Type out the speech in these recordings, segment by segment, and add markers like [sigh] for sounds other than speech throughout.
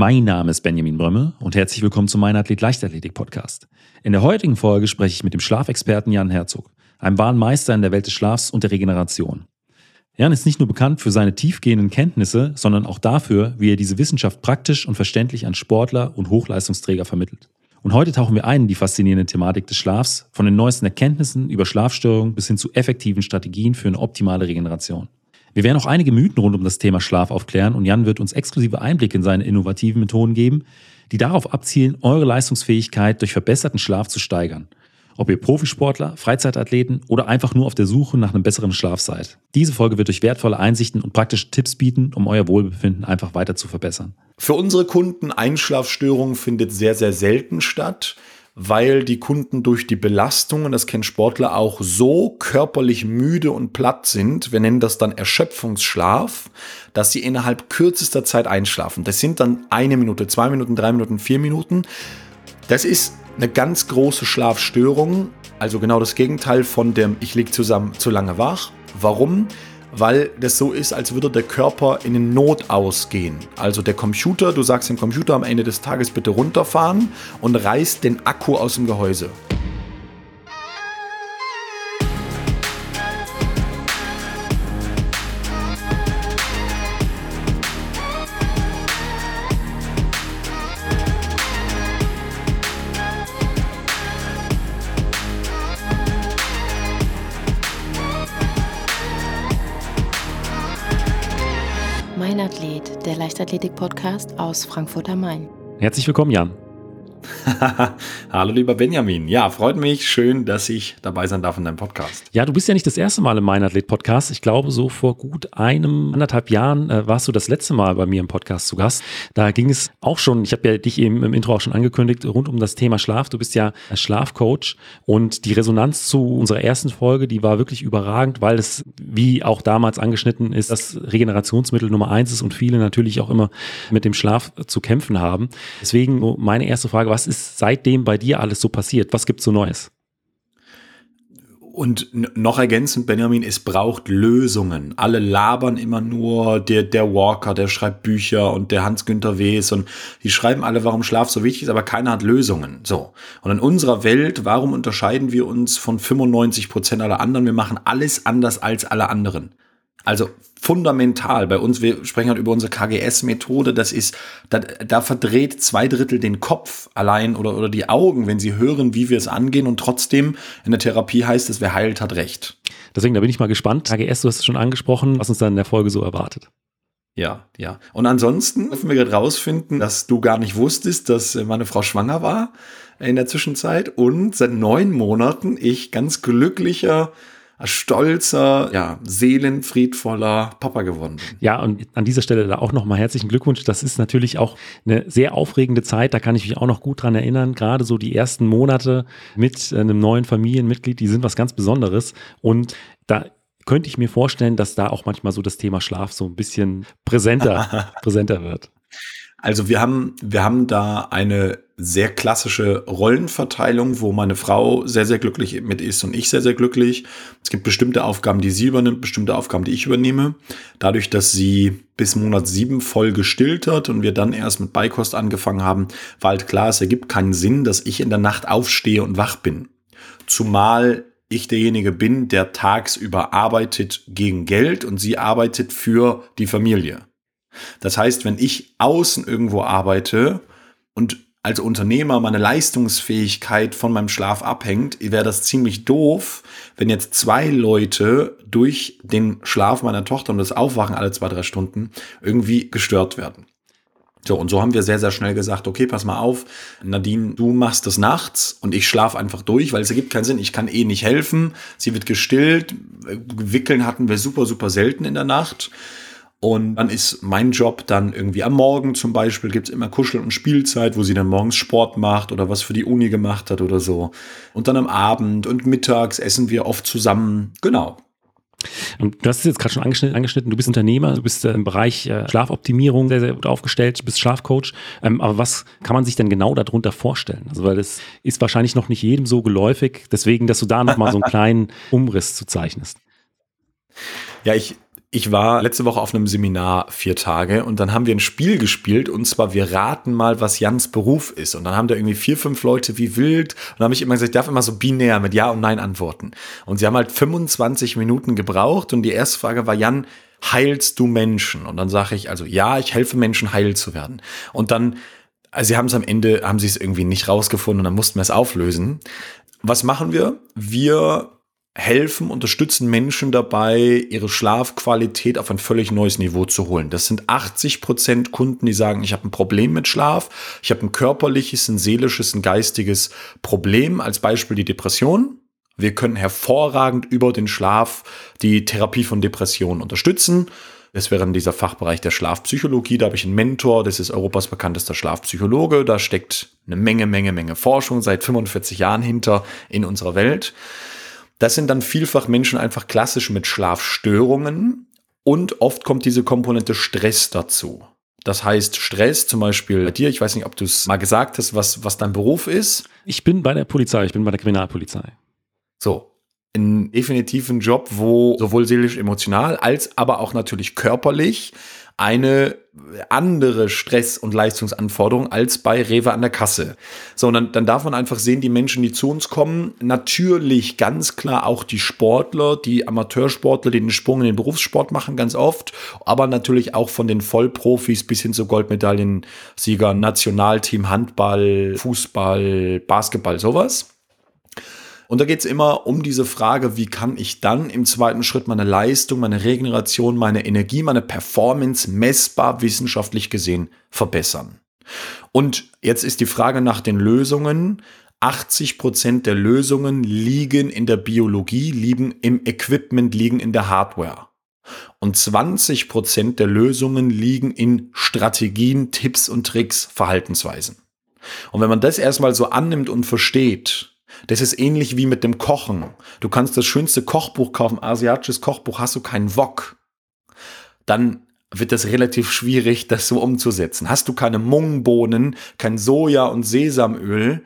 Mein Name ist Benjamin Brömme und herzlich willkommen zu meinem Athlet Leichtathletik Podcast. In der heutigen Folge spreche ich mit dem Schlafexperten Jan Herzog, einem wahren Meister in der Welt des Schlafs und der Regeneration. Jan ist nicht nur bekannt für seine tiefgehenden Kenntnisse, sondern auch dafür, wie er diese Wissenschaft praktisch und verständlich an Sportler und Hochleistungsträger vermittelt. Und heute tauchen wir ein in die faszinierende Thematik des Schlafs, von den neuesten Erkenntnissen über Schlafstörungen bis hin zu effektiven Strategien für eine optimale Regeneration. Wir werden auch einige Mythen rund um das Thema Schlaf aufklären und Jan wird uns exklusive Einblicke in seine innovativen Methoden geben, die darauf abzielen, eure Leistungsfähigkeit durch verbesserten Schlaf zu steigern. Ob ihr Profisportler, Freizeitathleten oder einfach nur auf der Suche nach einem besseren Schlaf seid. Diese Folge wird euch wertvolle Einsichten und praktische Tipps bieten, um euer Wohlbefinden einfach weiter zu verbessern. Für unsere Kunden Einschlafstörung findet sehr, sehr selten statt weil die Kunden durch die Belastungen, das kennen Sportler auch, so körperlich müde und platt sind, wir nennen das dann Erschöpfungsschlaf, dass sie innerhalb kürzester Zeit einschlafen. Das sind dann eine Minute, zwei Minuten, drei Minuten, vier Minuten. Das ist eine ganz große Schlafstörung, also genau das Gegenteil von dem ich liege zusammen zu lange wach. Warum? Weil das so ist, als würde der Körper in den Not ausgehen. Also der Computer, du sagst dem Computer am Ende des Tages bitte runterfahren und reißt den Akku aus dem Gehäuse. Leichtathletik-Podcast aus Frankfurt am Main. Herzlich willkommen, Jan. [laughs] Hallo lieber Benjamin. Ja, freut mich. Schön, dass ich dabei sein darf in deinem Podcast. Ja, du bist ja nicht das erste Mal im Mein Athlet Podcast. Ich glaube, so vor gut einem, anderthalb Jahren äh, warst du das letzte Mal bei mir im Podcast zu Gast. Da ging es auch schon, ich habe ja dich eben im Intro auch schon angekündigt, rund um das Thema Schlaf. Du bist ja Schlafcoach und die Resonanz zu unserer ersten Folge, die war wirklich überragend, weil es, wie auch damals angeschnitten ist, das Regenerationsmittel Nummer eins ist und viele natürlich auch immer mit dem Schlaf zu kämpfen haben. Deswegen meine erste Frage, was ist seitdem bei dir alles so passiert? Was gibt's so Neues? Und noch ergänzend, Benjamin, es braucht Lösungen. Alle labern immer nur, der, der Walker, der schreibt Bücher und der Hans-Günther Wes und die schreiben alle, warum Schlaf so wichtig ist, aber keiner hat Lösungen. So. Und in unserer Welt, warum unterscheiden wir uns von 95 Prozent aller anderen? Wir machen alles anders als alle anderen. Also fundamental bei uns, wir sprechen halt über unsere KGS-Methode, das ist, da, da verdreht zwei Drittel den Kopf allein oder, oder die Augen, wenn sie hören, wie wir es angehen und trotzdem in der Therapie heißt es, wer heilt, hat recht. Deswegen, da bin ich mal gespannt. KGS, du hast es schon angesprochen, was uns dann in der Folge so erwartet. Ja, ja. Und ansonsten dürfen wir gerade rausfinden, dass du gar nicht wusstest, dass meine Frau schwanger war in der Zwischenzeit und seit neun Monaten ich ganz glücklicher stolzer, ja, seelenfriedvoller Papa geworden bin. Ja, und an dieser Stelle da auch nochmal herzlichen Glückwunsch. Das ist natürlich auch eine sehr aufregende Zeit. Da kann ich mich auch noch gut dran erinnern. Gerade so die ersten Monate mit einem neuen Familienmitglied, die sind was ganz Besonderes. Und da könnte ich mir vorstellen, dass da auch manchmal so das Thema Schlaf so ein bisschen präsenter, [laughs] präsenter wird. Also wir haben, wir haben da eine sehr klassische Rollenverteilung, wo meine Frau sehr, sehr glücklich mit ist und ich sehr, sehr glücklich. Es gibt bestimmte Aufgaben, die sie übernimmt, bestimmte Aufgaben, die ich übernehme. Dadurch, dass sie bis Monat sieben voll gestillt hat und wir dann erst mit Beikost angefangen haben, war halt klar, es ergibt keinen Sinn, dass ich in der Nacht aufstehe und wach bin. Zumal ich derjenige bin, der tagsüber arbeitet gegen Geld und sie arbeitet für die Familie. Das heißt, wenn ich außen irgendwo arbeite und als Unternehmer meine Leistungsfähigkeit von meinem Schlaf abhängt, wäre das ziemlich doof, wenn jetzt zwei Leute durch den Schlaf meiner Tochter und das Aufwachen alle zwei, drei Stunden irgendwie gestört werden. So, und so haben wir sehr, sehr schnell gesagt, okay, pass mal auf, Nadine, du machst das nachts und ich schlafe einfach durch, weil es ergibt keinen Sinn. Ich kann eh nicht helfen. Sie wird gestillt. Wickeln hatten wir super, super selten in der Nacht. Und dann ist mein Job dann irgendwie am Morgen zum Beispiel, gibt's immer Kuschel- und Spielzeit, wo sie dann morgens Sport macht oder was für die Uni gemacht hat oder so. Und dann am Abend und mittags essen wir oft zusammen. Genau. Und du hast es jetzt gerade schon angeschnitten, angeschnitten, du bist Unternehmer, du bist äh, im Bereich äh, Schlafoptimierung sehr, sehr gut aufgestellt, du bist Schlafcoach. Ähm, aber was kann man sich denn genau darunter vorstellen? Also, weil das ist wahrscheinlich noch nicht jedem so geläufig, deswegen, dass du da nochmal so einen [laughs] kleinen Umriss zu zeichnest. Ja, ich, Ich war letzte Woche auf einem Seminar vier Tage und dann haben wir ein Spiel gespielt und zwar wir raten mal, was Jans Beruf ist. Und dann haben da irgendwie vier, fünf Leute wie wild und dann habe ich immer gesagt, ich darf immer so binär mit Ja und Nein antworten. Und sie haben halt 25 Minuten gebraucht und die erste Frage war, Jan, heilst du Menschen? Und dann sage ich also, ja, ich helfe Menschen heil zu werden. Und dann, also sie haben es am Ende, haben sie es irgendwie nicht rausgefunden und dann mussten wir es auflösen. Was machen wir? Wir helfen, unterstützen Menschen dabei, ihre Schlafqualität auf ein völlig neues Niveau zu holen. Das sind 80 Prozent Kunden, die sagen, ich habe ein Problem mit Schlaf, ich habe ein körperliches, ein seelisches, ein geistiges Problem, als Beispiel die Depression. Wir können hervorragend über den Schlaf die Therapie von Depressionen unterstützen. Das wäre in dieser Fachbereich der Schlafpsychologie. Da habe ich einen Mentor, das ist Europas bekanntester Schlafpsychologe. Da steckt eine Menge, Menge, Menge Forschung seit 45 Jahren hinter in unserer Welt. Das sind dann vielfach Menschen einfach klassisch mit Schlafstörungen und oft kommt diese Komponente Stress dazu. Das heißt, Stress, zum Beispiel bei dir, ich weiß nicht, ob du es mal gesagt hast, was, was dein Beruf ist. Ich bin bei der Polizei, ich bin bei der Kriminalpolizei. So, ein definitiven Job, wo sowohl seelisch, emotional als aber auch natürlich körperlich eine andere Stress- und Leistungsanforderung als bei Rewe an der Kasse. So, und dann, dann darf man einfach sehen, die Menschen, die zu uns kommen, natürlich ganz klar auch die Sportler, die Amateursportler, die den Sprung in den Berufssport machen, ganz oft, aber natürlich auch von den Vollprofis bis hin zu Goldmedaillensieger, Nationalteam, Handball, Fußball, Basketball, sowas. Und da geht es immer um diese Frage, wie kann ich dann im zweiten Schritt meine Leistung, meine Regeneration, meine Energie, meine Performance messbar wissenschaftlich gesehen verbessern. Und jetzt ist die Frage nach den Lösungen. 80 Prozent der Lösungen liegen in der Biologie, liegen im Equipment, liegen in der Hardware. Und 20 Prozent der Lösungen liegen in Strategien, Tipps und Tricks, Verhaltensweisen. Und wenn man das erstmal so annimmt und versteht, das ist ähnlich wie mit dem Kochen. Du kannst das schönste Kochbuch kaufen, asiatisches Kochbuch, hast du keinen Wok. Dann wird das relativ schwierig, das so umzusetzen. Hast du keine Mungbohnen, kein Soja und Sesamöl,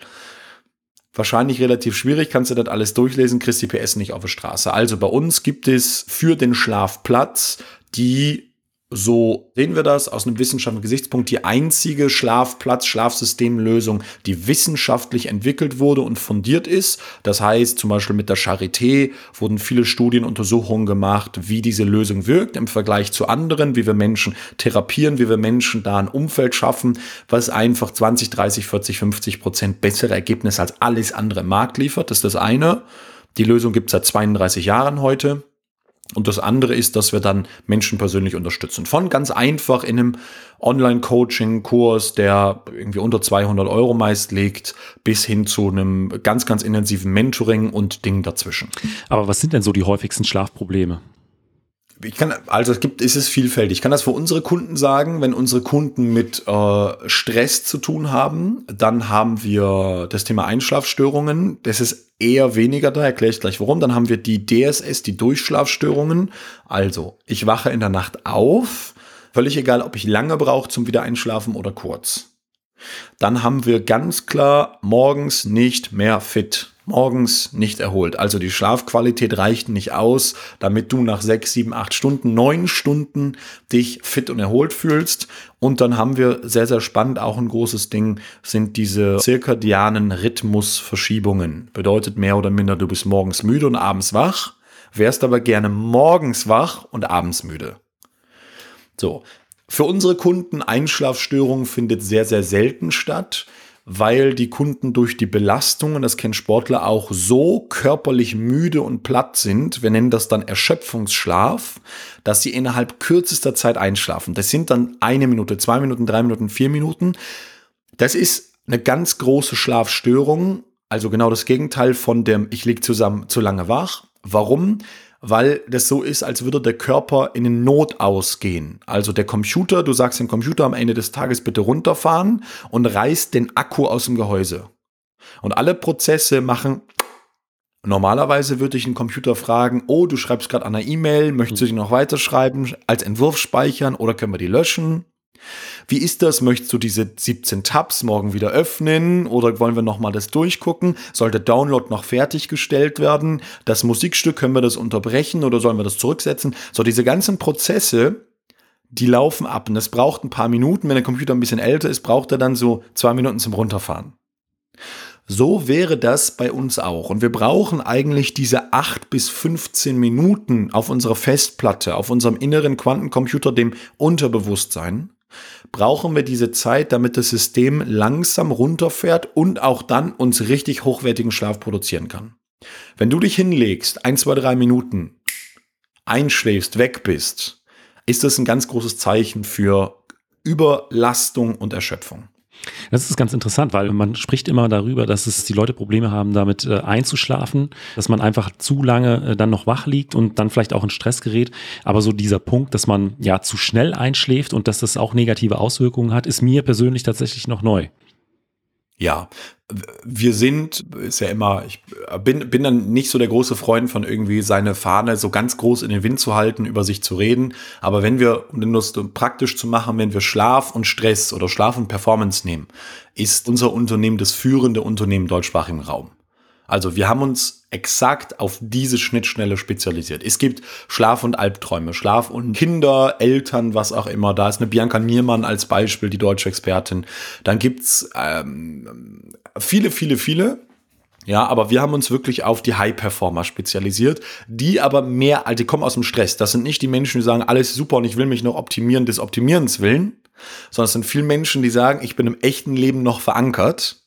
wahrscheinlich relativ schwierig, kannst du das alles durchlesen, kriegst die PS nicht auf der Straße. Also bei uns gibt es für den Schlafplatz die so sehen wir das aus einem wissenschaftlichen Gesichtspunkt, die einzige Schlafplatz, Schlafsystemlösung, die wissenschaftlich entwickelt wurde und fundiert ist. Das heißt, zum Beispiel mit der Charité wurden viele Studien, Untersuchungen gemacht, wie diese Lösung wirkt im Vergleich zu anderen, wie wir Menschen therapieren, wie wir Menschen da ein Umfeld schaffen, was einfach 20, 30, 40, 50 Prozent bessere Ergebnisse als alles andere im Markt liefert. Das ist das eine. Die Lösung gibt es seit 32 Jahren heute. Und das andere ist, dass wir dann Menschen persönlich unterstützen. Von ganz einfach in einem Online-Coaching-Kurs, der irgendwie unter 200 Euro meist liegt, bis hin zu einem ganz, ganz intensiven Mentoring und Dingen dazwischen. Aber was sind denn so die häufigsten Schlafprobleme? Ich kann, also es gibt, ist es vielfältig. Ich kann das für unsere Kunden sagen, wenn unsere Kunden mit äh, Stress zu tun haben, dann haben wir das Thema Einschlafstörungen. Das ist eher weniger da, erkläre ich gleich warum. Dann haben wir die DSS, die Durchschlafstörungen. Also, ich wache in der Nacht auf, völlig egal, ob ich lange brauche zum Wiedereinschlafen oder kurz. Dann haben wir ganz klar morgens nicht mehr fit morgens nicht erholt. Also die Schlafqualität reicht nicht aus, damit du nach sechs, sieben, acht Stunden, neun Stunden dich fit und erholt fühlst. Und dann haben wir sehr, sehr spannend auch ein großes Ding, sind diese zirkadianen Rhythmusverschiebungen. Bedeutet mehr oder minder, du bist morgens müde und abends wach, wärst aber gerne morgens wach und abends müde. So. Für unsere Kunden Einschlafstörungen findet sehr, sehr selten statt weil die Kunden durch die Belastung, und das kennen Sportler auch, so körperlich müde und platt sind, wir nennen das dann Erschöpfungsschlaf, dass sie innerhalb kürzester Zeit einschlafen. Das sind dann eine Minute, zwei Minuten, drei Minuten, vier Minuten. Das ist eine ganz große Schlafstörung, also genau das Gegenteil von dem ich liege zusammen zu lange wach. Warum? Weil das so ist, als würde der Körper in den Not ausgehen. Also der Computer, du sagst dem Computer am Ende des Tages bitte runterfahren und reißt den Akku aus dem Gehäuse. Und alle Prozesse machen Normalerweise würde ich einen Computer fragen, oh, du schreibst gerade an einer E-Mail, möchtest du die noch weiterschreiben, als Entwurf speichern oder können wir die löschen? Wie ist das? Möchtest du diese 17 Tabs morgen wieder öffnen oder wollen wir nochmal das durchgucken? Soll der Download noch fertiggestellt werden? Das Musikstück, können wir das unterbrechen oder sollen wir das zurücksetzen? So, diese ganzen Prozesse, die laufen ab und das braucht ein paar Minuten. Wenn der Computer ein bisschen älter ist, braucht er dann so zwei Minuten zum Runterfahren. So wäre das bei uns auch. Und wir brauchen eigentlich diese 8 bis 15 Minuten auf unserer Festplatte, auf unserem inneren Quantencomputer, dem Unterbewusstsein, brauchen wir diese Zeit, damit das System langsam runterfährt und auch dann uns richtig hochwertigen Schlaf produzieren kann. Wenn du dich hinlegst, ein, zwei, drei Minuten, einschläfst, weg bist, ist das ein ganz großes Zeichen für Überlastung und Erschöpfung. Das ist ganz interessant, weil man spricht immer darüber, dass es die Leute Probleme haben, damit äh, einzuschlafen, dass man einfach zu lange äh, dann noch wach liegt und dann vielleicht auch in Stress gerät. Aber so dieser Punkt, dass man ja zu schnell einschläft und dass das auch negative Auswirkungen hat, ist mir persönlich tatsächlich noch neu. Ja, wir sind, ist ja immer, ich bin, bin dann nicht so der große Freund von irgendwie seine Fahne so ganz groß in den Wind zu halten, über sich zu reden. Aber wenn wir, um das praktisch zu machen, wenn wir Schlaf und Stress oder Schlaf und Performance nehmen, ist unser Unternehmen das führende Unternehmen im deutschsprachigen Raum. Also wir haben uns exakt auf diese Schnittstelle spezialisiert. Es gibt Schlaf und Albträume, Schlaf und Kinder, Eltern, was auch immer. Da ist eine Bianca Niermann als Beispiel, die deutsche Expertin. Dann gibt's ähm, viele, viele, viele. Ja, aber wir haben uns wirklich auf die High-Performer spezialisiert, die aber mehr, also die kommen aus dem Stress. Das sind nicht die Menschen, die sagen, alles super und ich will mich noch optimieren des Optimierens willen, sondern es sind viele Menschen, die sagen, ich bin im echten Leben noch verankert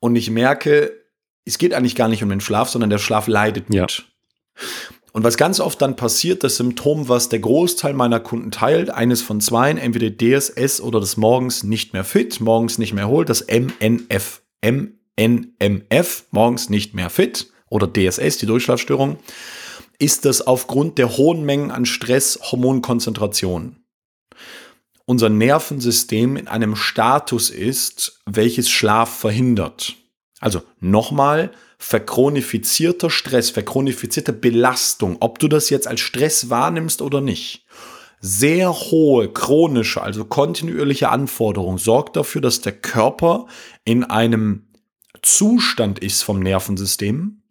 und ich merke, es geht eigentlich gar nicht um den Schlaf, sondern der Schlaf leidet mit. Ja. Und was ganz oft dann passiert, das Symptom, was der Großteil meiner Kunden teilt, eines von zwei, entweder DSS oder das morgens nicht mehr fit, morgens nicht mehr holt, das MNF. MNMF, morgens nicht mehr fit oder DSS, die Durchschlafstörung, ist das aufgrund der hohen Mengen an Stress, Hormonkonzentration unser Nervensystem in einem Status ist, welches Schlaf verhindert. Also nochmal, verchronifizierter Stress, verchronifizierte Belastung, ob du das jetzt als Stress wahrnimmst oder nicht. Sehr hohe chronische, also kontinuierliche Anforderung sorgt dafür, dass der Körper in einem Zustand ist vom Nervensystem,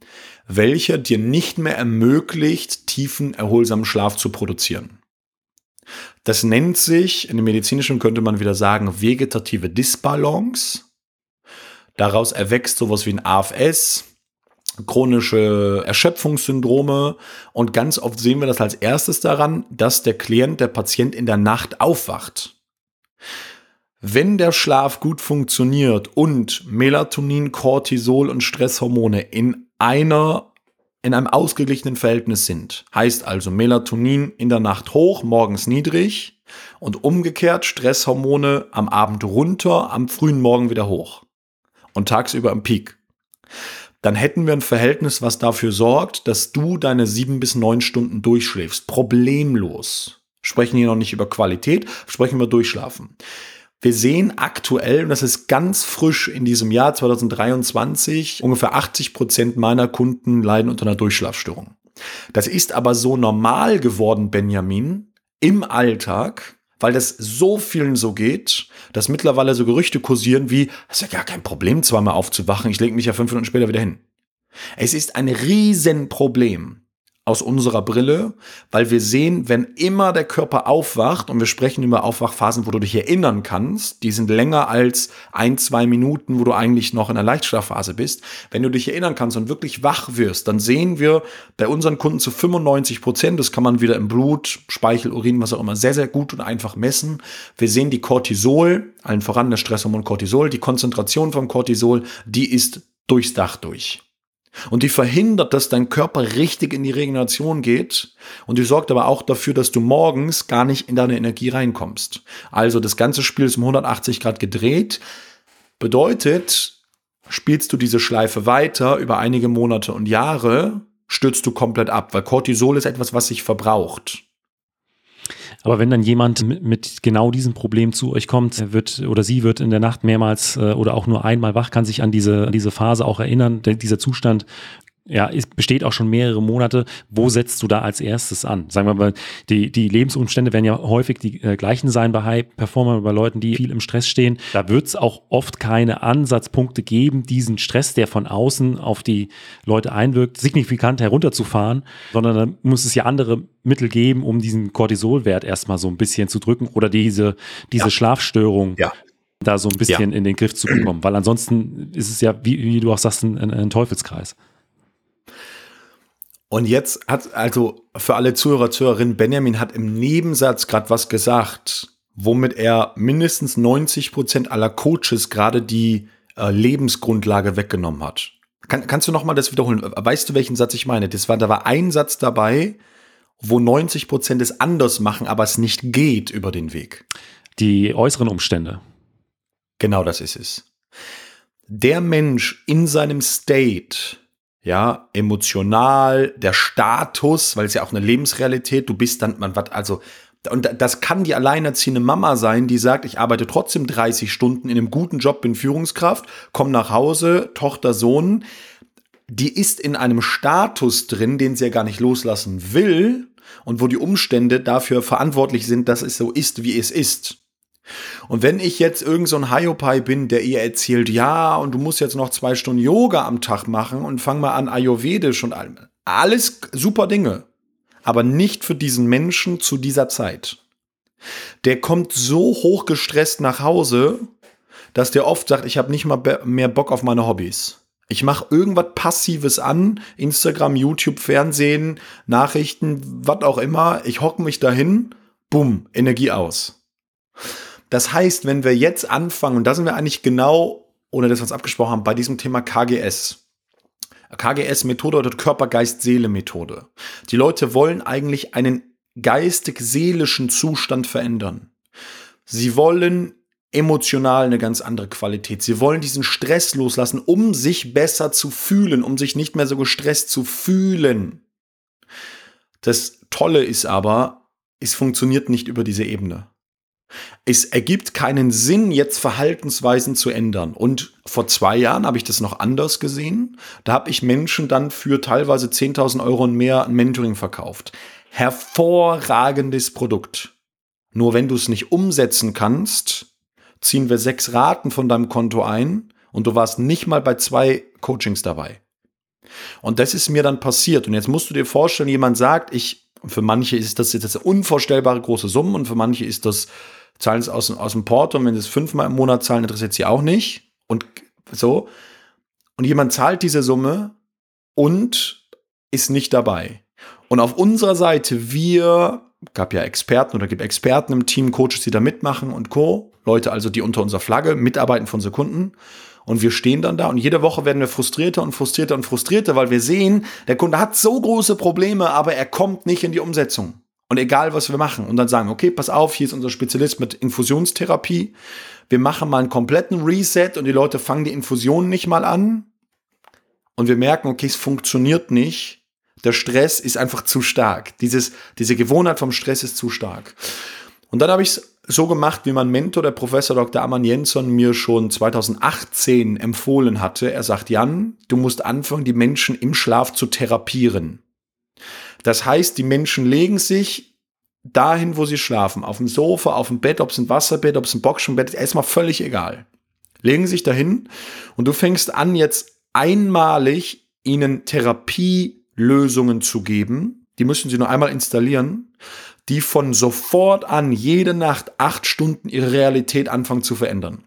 welcher dir nicht mehr ermöglicht, tiefen, erholsamen Schlaf zu produzieren. Das nennt sich, in dem medizinischen könnte man wieder sagen, vegetative Disbalance. Daraus erwächst sowas wie ein AFS, chronische Erschöpfungssyndrome und ganz oft sehen wir das als erstes daran, dass der Klient, der Patient in der Nacht aufwacht. Wenn der Schlaf gut funktioniert und Melatonin, Cortisol und Stresshormone in einer in einem ausgeglichenen Verhältnis sind, heißt also Melatonin in der Nacht hoch, morgens niedrig und umgekehrt Stresshormone am Abend runter, am frühen Morgen wieder hoch und tagsüber im Peak, dann hätten wir ein Verhältnis, was dafür sorgt, dass du deine sieben bis neun Stunden durchschläfst. Problemlos. Sprechen hier noch nicht über Qualität, sprechen wir durchschlafen. Wir sehen aktuell, und das ist ganz frisch in diesem Jahr 2023, ungefähr 80 Prozent meiner Kunden leiden unter einer Durchschlafstörung. Das ist aber so normal geworden, Benjamin, im Alldag, weil das so vielen so geht, dass mittlerweile so Gerüchte kursieren wie, es ist ja gar kein Problem, zweimal aufzuwachen, ich lege mich ja fünf Minuten später wieder hin. Es ist ein Riesenproblem, aus unserer Brille, weil wir sehen, wenn immer der Körper aufwacht, und wir sprechen über Aufwachphasen, wo du dich erinnern kannst, die sind länger als ein, zwei Minuten, wo du eigentlich noch in der Leichtschlafphase bist. Wenn du dich erinnern kannst und wirklich wach wirst, dann sehen wir bei unseren Kunden zu 95 Prozent, das kann man wieder im Blut, Speichel, Urin, was auch immer, sehr, sehr gut und einfach messen. Wir sehen die Cortisol, allen voran das Stresshormon Cortisol, die Konzentration vom Cortisol, die ist durchs Dach durch. Und die verhindert, dass dein Körper richtig in die Regeneration geht. Und die sorgt aber auch dafür, dass du morgens gar nicht in deine Energie reinkommst. Also das ganze Spiel ist um 180 Grad gedreht. Bedeutet, spielst du diese Schleife weiter über einige Monate und Jahre, stürzt du komplett ab, weil Cortisol ist etwas, was sich verbraucht. Aber wenn dann jemand mit, genau diesem Problem zu euch kommt, wird oder sie wird in der Nacht mehrmals äh, oder auch nur einmal wach, kann sich an diese, an diese Phase auch erinnern, dieser Zustand ja, es besteht auch schon mehrere Monate. Wo setzt du da als erstes an? Sagen wir mal, die, die Lebensumstände werden ja häufig die äh, gleichen sein bei High-Performern, bei Leuten, die viel im Stress stehen. Da wird es auch oft keine Ansatzpunkte geben, diesen Stress, der von außen auf die Leute einwirkt, signifikant herunterzufahren, sondern da muss es ja andere Mittel geben, um diesen Cortisolwert erstmal so ein bisschen zu drücken oder diese, diese ja. Schlafstörung ja da so ein bisschen ja. in den Griff zu bekommen. Weil ansonsten ist es ja, wie, wie du auch sagst, ein, ein Teufelskreis. Und jetzt hat also für alle Zuhörer, Zuhörerinnen, Benjamin hat im Nebensatz gerade was gesagt, womit er mindestens 90 Prozent aller Coaches gerade die äh, Lebensgrundlage weggenommen hat. Kann, kannst du noch mal das wiederholen? Weißt du, welchen Satz ich meine? Das war, da war ein Satz dabei, wo 90 Prozent es anders machen, aber es nicht geht über den Weg. Die äußeren Umstände. Genau das ist es. Der Mensch in seinem State, ja, emotional, der Status, weil es ja auch eine Lebensrealität, du bist dann, man was, also, und das kann die alleinerziehende Mama sein, die sagt, ich arbeite trotzdem 30 Stunden in einem guten Job, bin Führungskraft, komm nach Hause, Tochter, Sohn, die ist in einem Status drin, den sie ja gar nicht loslassen will und wo die Umstände dafür verantwortlich sind, dass es so ist, wie es ist. Und wenn ich jetzt irgend so ein Hiopai bin, der ihr erzählt, ja, und du musst jetzt noch zwei Stunden Yoga am Tag machen und fang mal an Ayurvedisch und allem. Alles super Dinge. Aber nicht für diesen Menschen zu dieser Zeit. Der kommt so hoch gestresst nach Hause, dass der oft sagt, ich habe nicht mal mehr Bock auf meine Hobbys. Ich mache irgendwas Passives an, Instagram, YouTube, Fernsehen, Nachrichten, was auch immer. Ich hocke mich dahin, bumm, Energie aus. Das heißt, wenn wir jetzt anfangen, und da sind wir eigentlich genau, ohne dass wir uns abgesprochen haben, bei diesem Thema KGS. KGS-Methode oder Körper-Geist-Seele-Methode. Die Leute wollen eigentlich einen geistig-seelischen Zustand verändern. Sie wollen emotional eine ganz andere Qualität. Sie wollen diesen Stress loslassen, um sich besser zu fühlen, um sich nicht mehr so gestresst zu fühlen. Das Tolle ist aber, es funktioniert nicht über diese Ebene. Es ergibt keinen Sinn, jetzt Verhaltensweisen zu ändern. Und vor zwei Jahren habe ich das noch anders gesehen. Da habe ich Menschen dann für teilweise 10.000 Euro und mehr ein Mentoring verkauft. Hervorragendes Produkt. Nur wenn du es nicht umsetzen kannst, ziehen wir sechs Raten von deinem Konto ein und du warst nicht mal bei zwei Coachings dabei. Und das ist mir dann passiert. Und jetzt musst du dir vorstellen, jemand sagt, ich, für manche ist das jetzt unvorstellbare große Summe und für manche ist das zahlen es aus, aus dem Porto und wenn sie es fünfmal im Monat zahlen, interessiert sie auch nicht. Und so. Und jemand zahlt diese Summe und ist nicht dabei. Und auf unserer Seite, wir, gab ja Experten oder gibt Experten im Team, Coaches, die da mitmachen und Co. Leute also, die unter unserer Flagge mitarbeiten von Sekunden. Und wir stehen dann da und jede Woche werden wir frustrierter und frustrierter und frustrierter, weil wir sehen, der Kunde hat so große Probleme, aber er kommt nicht in die Umsetzung. Und egal, was wir machen. Und dann sagen, okay, pass auf, hier ist unser Spezialist mit Infusionstherapie. Wir machen mal einen kompletten Reset und die Leute fangen die Infusion nicht mal an. Und wir merken, okay, es funktioniert nicht. Der Stress ist einfach zu stark. Dieses, diese Gewohnheit vom Stress ist zu stark. Und dann habe ich es so gemacht, wie mein Mentor, der Professor Dr. Amann Jensson, mir schon 2018 empfohlen hatte. Er sagt, Jan, du musst anfangen, die Menschen im Schlaf zu therapieren. Das heißt, die Menschen legen sich dahin, wo sie schlafen, auf dem Sofa, auf dem Bett, ob es ein Wasserbett, ob es ein Boxenbett ist, erstmal völlig egal. Legen sich dahin und du fängst an, jetzt einmalig ihnen Therapielösungen zu geben. Die müssen sie nur einmal installieren, die von sofort an jede Nacht acht Stunden ihre Realität anfangen zu verändern.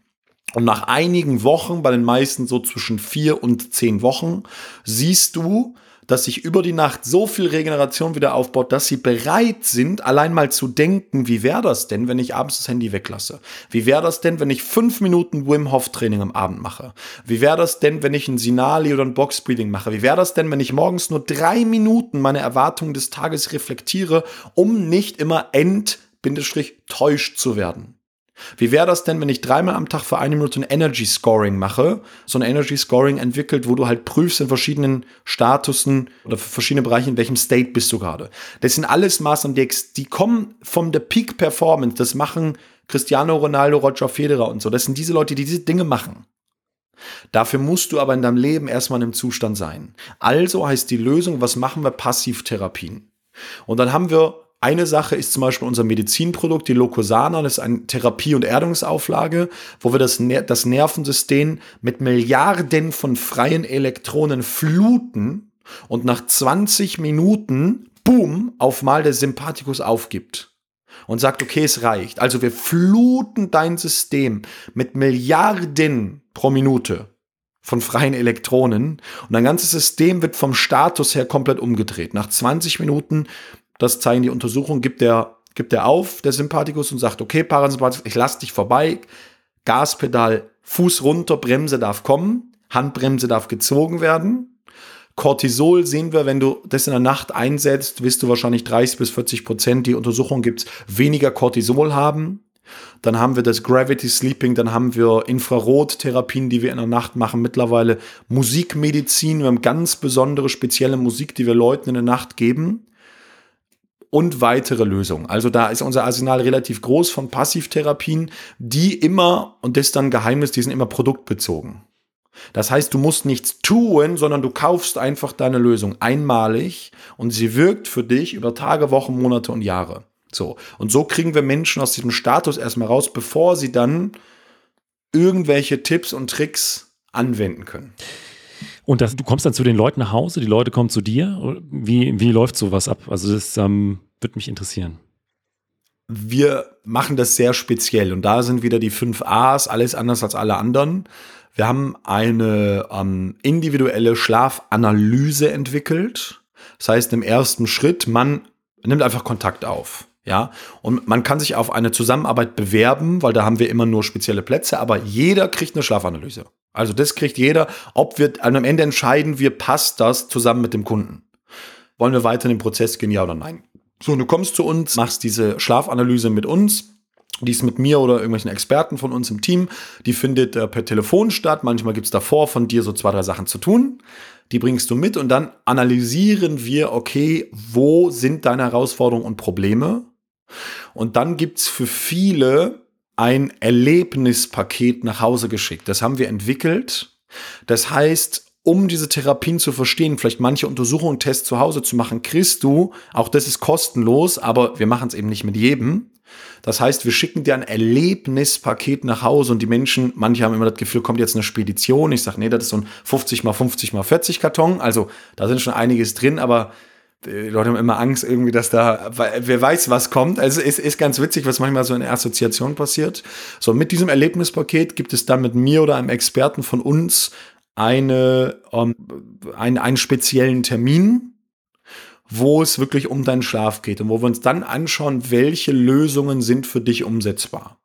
Und nach einigen Wochen, bei den meisten so zwischen vier und zehn Wochen, siehst du, dass sich über die Nacht so viel Regeneration wieder aufbaut, dass sie bereit sind, allein mal zu denken, wie wäre das denn, wenn ich abends das Handy weglasse? Wie wäre das denn, wenn ich fünf Minuten Wim Hof Training am Abend mache? Wie wäre das denn, wenn ich ein Sinali oder ein Box Breathing mache? Wie wäre das denn, wenn ich morgens nur drei Minuten meine Erwartungen des Tages reflektiere, um nicht immer end täuscht zu werden? Wie wäre das denn, wenn ich dreimal am Tag für eine Minute ein Energy Scoring mache? So ein Energy Scoring entwickelt, wo du halt prüfst in verschiedenen Statusen oder für verschiedene Bereiche, in welchem State bist du gerade. Das sind alles Maßnahmen, die, die kommen von der Peak Performance. Das machen Cristiano Ronaldo, Roger Federer und so. Das sind diese Leute, die diese Dinge machen. Dafür musst du aber in deinem Leben erstmal in einem Zustand sein. Also heißt die Lösung, was machen wir? Passivtherapien. Und dann haben wir eine Sache ist zum Beispiel unser Medizinprodukt, die Locosana, das ist eine Therapie- und Erdungsauflage, wo wir das, das Nervensystem mit Milliarden von freien Elektronen fluten und nach 20 Minuten, boom, auf mal der Sympathikus aufgibt und sagt, okay, es reicht. Also wir fluten dein System mit Milliarden pro Minute von freien Elektronen und dein ganzes System wird vom Status her komplett umgedreht. Nach 20 Minuten, das zeigen die Untersuchungen, gibt der, gibt der auf, der Sympathikus, und sagt, okay, Parasympathikus, ich lass dich vorbei, Gaspedal, Fuß runter, Bremse darf kommen, Handbremse darf gezogen werden, Cortisol sehen wir, wenn du das in der Nacht einsetzt, wirst du wahrscheinlich 30 bis 40 Prozent, die Untersuchung gibt's, weniger Cortisol haben. Dann haben wir das Gravity Sleeping, dann haben wir Infrarottherapien, die wir in der Nacht machen. Mittlerweile Musikmedizin, wir haben ganz besondere spezielle Musik, die wir Leuten in der Nacht geben. Und weitere Lösungen. Also da ist unser Arsenal relativ groß von Passivtherapien, die immer, und das ist dann Geheimnis, die sind immer produktbezogen. Das heißt, du musst nichts tun, sondern du kaufst einfach deine Lösung einmalig und sie wirkt für dich über Tage, Wochen, Monate und Jahre. So. Und so kriegen wir Menschen aus diesem Status erstmal raus, bevor sie dann irgendwelche Tipps und Tricks anwenden können. Und das, du kommst dann zu den Leuten nach Hause, die Leute kommen zu dir. Wie, wie läuft sowas ab? Also das ähm, würde mich interessieren. Wir machen das sehr speziell und da sind wieder die fünf A's, alles anders als alle anderen. Wir haben eine ähm, individuelle Schlafanalyse entwickelt. Das heißt, im ersten Schritt, man nimmt einfach Kontakt auf. Ja, und man kann sich auf eine Zusammenarbeit bewerben, weil da haben wir immer nur spezielle Plätze, aber jeder kriegt eine Schlafanalyse. Also das kriegt jeder, ob wir also am Ende entscheiden wir, passt das zusammen mit dem Kunden. Wollen wir weiter in den Prozess gehen, ja oder nein? So, du kommst zu uns, machst diese Schlafanalyse mit uns, die ist mit mir oder irgendwelchen Experten von uns im Team. Die findet äh, per Telefon statt. Manchmal gibt es davor von dir so zwei, drei Sachen zu tun. Die bringst du mit und dann analysieren wir, okay, wo sind deine Herausforderungen und Probleme? Und dann gibt es für viele ein Erlebnispaket nach Hause geschickt. Das haben wir entwickelt. Das heißt, um diese Therapien zu verstehen, vielleicht manche Untersuchungen, Tests zu Hause zu machen, kriegst du, auch das ist kostenlos, aber wir machen es eben nicht mit jedem, das heißt, wir schicken dir ein Erlebnispaket nach Hause und die Menschen, manche haben immer das Gefühl, kommt jetzt eine Spedition. Ich sage, nee, das ist so ein 50 mal 50 mal 40 Karton. Also da sind schon einiges drin, aber die Leute haben immer Angst irgendwie, dass da, wer weiß, was kommt. Also es ist ganz witzig, was manchmal so in der Assoziation passiert. So, mit diesem Erlebnispaket gibt es dann mit mir oder einem Experten von uns eine, um, ähm, einen, einen speziellen Termin, wo es wirklich um deinen Schlaf geht und wo wir uns dann anschauen, welche Lösungen sind für dich umsetzbar.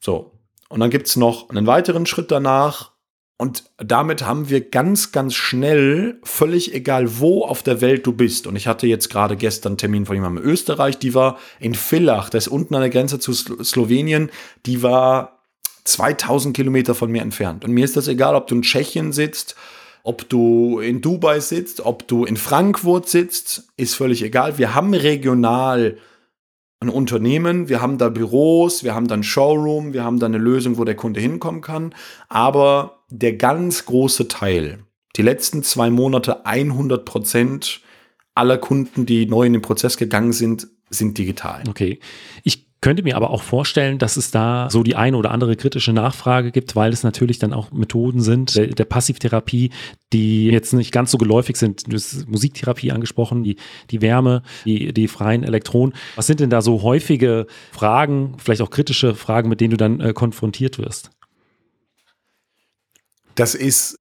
So, und dann gibt es noch einen weiteren Schritt danach. Und damit haben wir ganz, ganz schnell, völlig egal wo auf der Welt du bist. Und ich hatte jetzt gerade gestern einen Termin von jemandem in Österreich, die war in Villach, das ist unten an der Grenze zu Slowenien, die war 2000 Kilometer von mir entfernt. Und mir ist das egal, ob du in Tschechien sitzt ob du in Dubai sitzt, ob du in Frankfurt sitzt, ist völlig egal. Wir haben regional ein Unternehmen, wir haben da Büros, wir haben dann Showroom, wir haben da eine Lösung, wo der Kunde hinkommen kann. Aber der ganz große Teil, die letzten zwei Monate 100 Prozent aller Kunden, die neu in den Prozess gegangen sind, sind digital. Okay. Ich könnte mir aber auch vorstellen, dass es da so die eine oder andere kritische Nachfrage gibt, weil es natürlich dann auch Methoden sind der, der Passivtherapie, die jetzt nicht ganz so geläufig sind. Du hast Musiktherapie angesprochen, die, die Wärme, die, die freien Elektronen. Was sind denn da so häufige Fragen, vielleicht auch kritische Fragen, mit denen du dann äh, konfrontiert wirst? Das ist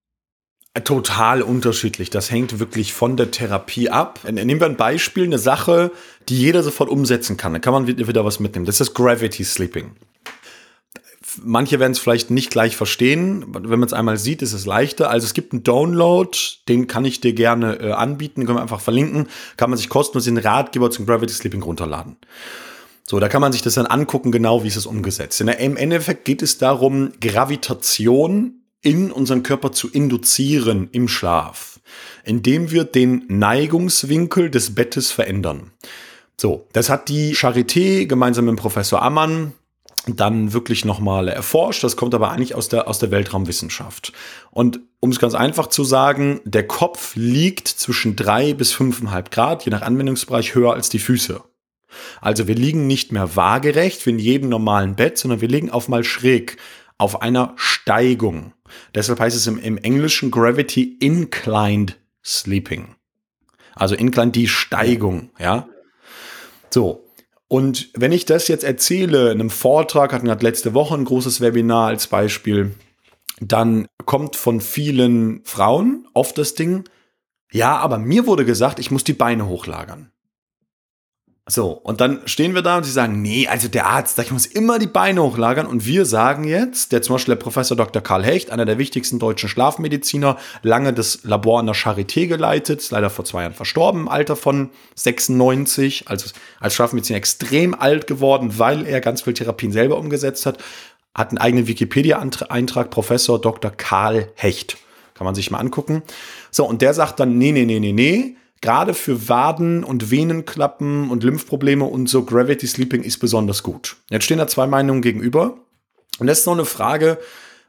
Total unterschiedlich. Das hängt wirklich von der Therapie ab. Nehmen wir ein Beispiel, eine Sache, die jeder sofort umsetzen kann. Da kann man wieder was mitnehmen. Das ist Gravity Sleeping. Manche werden es vielleicht nicht gleich verstehen. Wenn man es einmal sieht, ist es leichter. Also es gibt einen Download, den kann ich dir gerne äh, anbieten, den können wir einfach verlinken. Kann man sich kostenlos den Ratgeber zum Gravity Sleeping runterladen. So, da kann man sich das dann angucken, genau wie ist es umgesetzt. In der, Im Endeffekt geht es darum, Gravitation in unseren Körper zu induzieren im Schlaf, indem wir den Neigungswinkel des Bettes verändern. So, das hat die Charité gemeinsam mit Professor Ammann dann wirklich nochmal erforscht. Das kommt aber eigentlich aus der, aus der Weltraumwissenschaft. Und um es ganz einfach zu sagen, der Kopf liegt zwischen drei bis fünfeinhalb Grad, je nach Anwendungsbereich, höher als die Füße. Also wir liegen nicht mehr waagerecht wie in jedem normalen Bett, sondern wir liegen auf mal schräg, auf einer Steigung. Deshalb heißt es im, im Englischen Gravity Inclined Sleeping. Also Inclined die Steigung, ja. So, und wenn ich das jetzt erzähle in einem Vortrag, hatten wir letzte Woche ein großes Webinar als Beispiel, dann kommt von vielen Frauen oft das Ding, ja, aber mir wurde gesagt, ich muss die Beine hochlagern. So, und dann stehen wir da und sie sagen, nee, also der Arzt, ich muss immer die Beine hochlagern. Und wir sagen jetzt, der zum Beispiel der Professor Dr. Karl Hecht, einer der wichtigsten deutschen Schlafmediziner, lange das Labor an der Charité geleitet, ist leider vor zwei Jahren verstorben, im Alter von 96, also als Schlafmediziner extrem alt geworden, weil er ganz viele Therapien selber umgesetzt hat, hat einen eigenen Wikipedia-Eintrag, Professor Dr. Karl Hecht. Kann man sich mal angucken. So, und der sagt dann, nee, nee, nee, nee, nee, gerade für Waden- und Venenklappen und Lymphprobleme und so Gravity Sleeping ist besonders gut. Jetzt stehen da zwei Meinungen gegenüber. Und das ist noch eine Frage,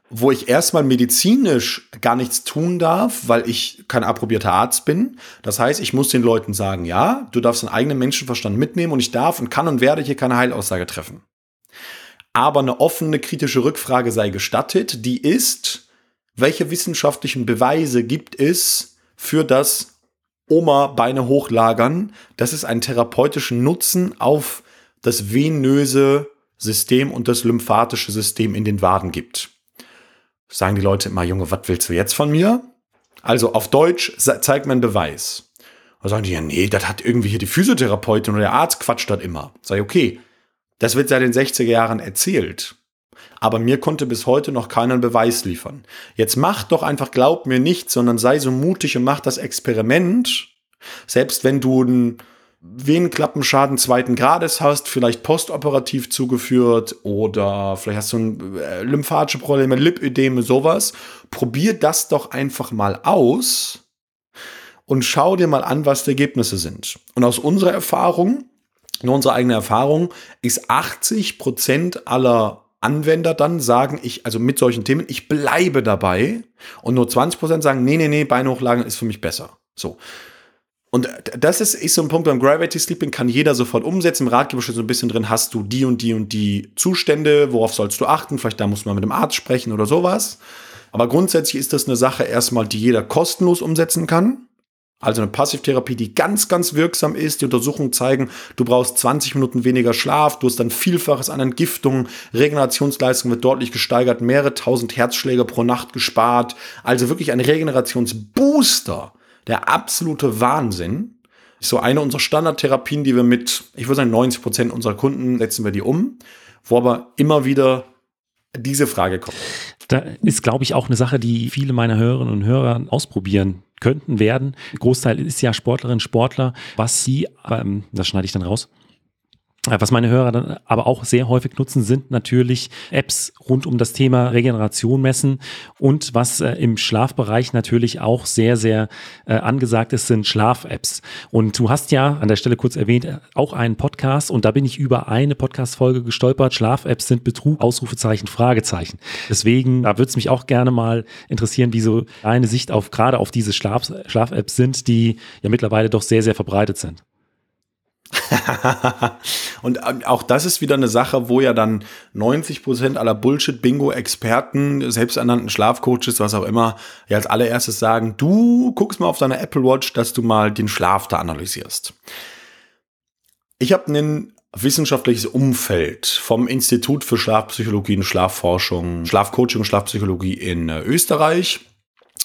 wo ich erstmal medizinisch gar nichts tun darf, weil ich kein approbierter Arzt bin. Das heißt, ich muss den Leuten sagen, ja, du darfst deinen eigenen Menschenverstand mitnehmen und ich darf und kann und werde hier keine Heilaussage treffen. Aber eine offene kritische Rückfrage sei gestattet, die ist, welche wissenschaftlichen Beweise gibt es für das Oma Beine hochlagern, dass es einen therapeutischen Nutzen auf das venöse System und das lymphatische System in den Waden gibt. Sagen die Leute immer, Junge, was willst du jetzt von mir? Also auf Deutsch, zeig mir einen Beweis. Da sagen die, ja, nee, das hat irgendwie hier die Physiotherapeutin oder der Arzt quatscht das immer. Sag ich, okay, das wird seit den 60er Jahren erzählt aber mir konnte bis heute noch keiner Beweis liefern. Jetzt mach doch einfach, glaub mir nicht, sondern sei so mutig und mach das Experiment. Selbst wenn du einen Venenklappenschaden zweiten Grades hast, vielleicht postoperativ zugeführt oder vielleicht hast du ein äh, lymphatische Probleme, Lipödeme, sowas. Probier das doch einfach mal aus und schau dir mal an, was die Ergebnisse sind. Und aus unserer Erfahrung, nur unsere eigene Erfahrung, ist 80 Prozent aller Anwender dann sagen, ich, also mit solchen Themen, ich bleibe dabei und nur 20% sagen, nee, nee, nee, Beine hochlagen ist für mich besser. So. Und das ist, ist so ein Punkt beim Gravity Sleeping, kann jeder sofort umsetzen. Im Ratgeber steht so ein bisschen drin, hast du die und die und die Zustände, worauf sollst du achten? Vielleicht da muss man mit dem Arzt sprechen oder sowas. Aber grundsätzlich ist das eine Sache erstmal, die jeder kostenlos umsetzen kann. Also eine Passivtherapie, die ganz, ganz wirksam ist. Die Untersuchungen zeigen, du brauchst 20 Minuten weniger Schlaf, du hast dann Vielfaches an Entgiftungen, Regenerationsleistung wird deutlich gesteigert, mehrere tausend Herzschläge pro Nacht gespart. Also wirklich ein Regenerationsbooster. Der absolute Wahnsinn. so eine unserer Standardtherapien, die wir mit, ich würde sagen, 90 Prozent unserer Kunden setzen wir die um, wo aber immer wieder diese Frage kommt. Da ist, glaube ich, auch eine Sache, die viele meiner Hörerinnen und Hörer ausprobieren könnten, werden. Großteil ist ja Sportlerinnen, Sportler, was sie, ähm, das schneide ich dann raus, was meine Hörer dann aber auch sehr häufig nutzen, sind natürlich Apps rund um das Thema Regeneration messen und was äh, im Schlafbereich natürlich auch sehr, sehr äh, angesagt ist, sind Schlaf-Apps. Und du hast ja an der Stelle kurz erwähnt, äh, auch einen Podcast und da bin ich über eine Podcast-Folge gestolpert. Schlaf-Apps sind Betrug, Ausrufezeichen, Fragezeichen. Deswegen, da würde es mich auch gerne mal interessieren, wie so deine Sicht auf gerade auf diese Schlaf-Apps sind, die ja mittlerweile doch sehr, sehr verbreitet sind. [laughs] und ähm, auch das ist wieder eine Sache, wo ja dann 90 Prozent aller Bullshit-Bingo-Experten, selbsternannten Schlafcoaches, was auch immer, ja als allererstes sagen, du guckst mal auf deine Apple Watch, dass du mal den Schlaf da analysierst. Ich habe ein wissenschaftliches Umfeld vom Institut für Schlafpsychologie und Schlafforschung, Schlafcoaching und Schlafpsychologie in äh, Österreich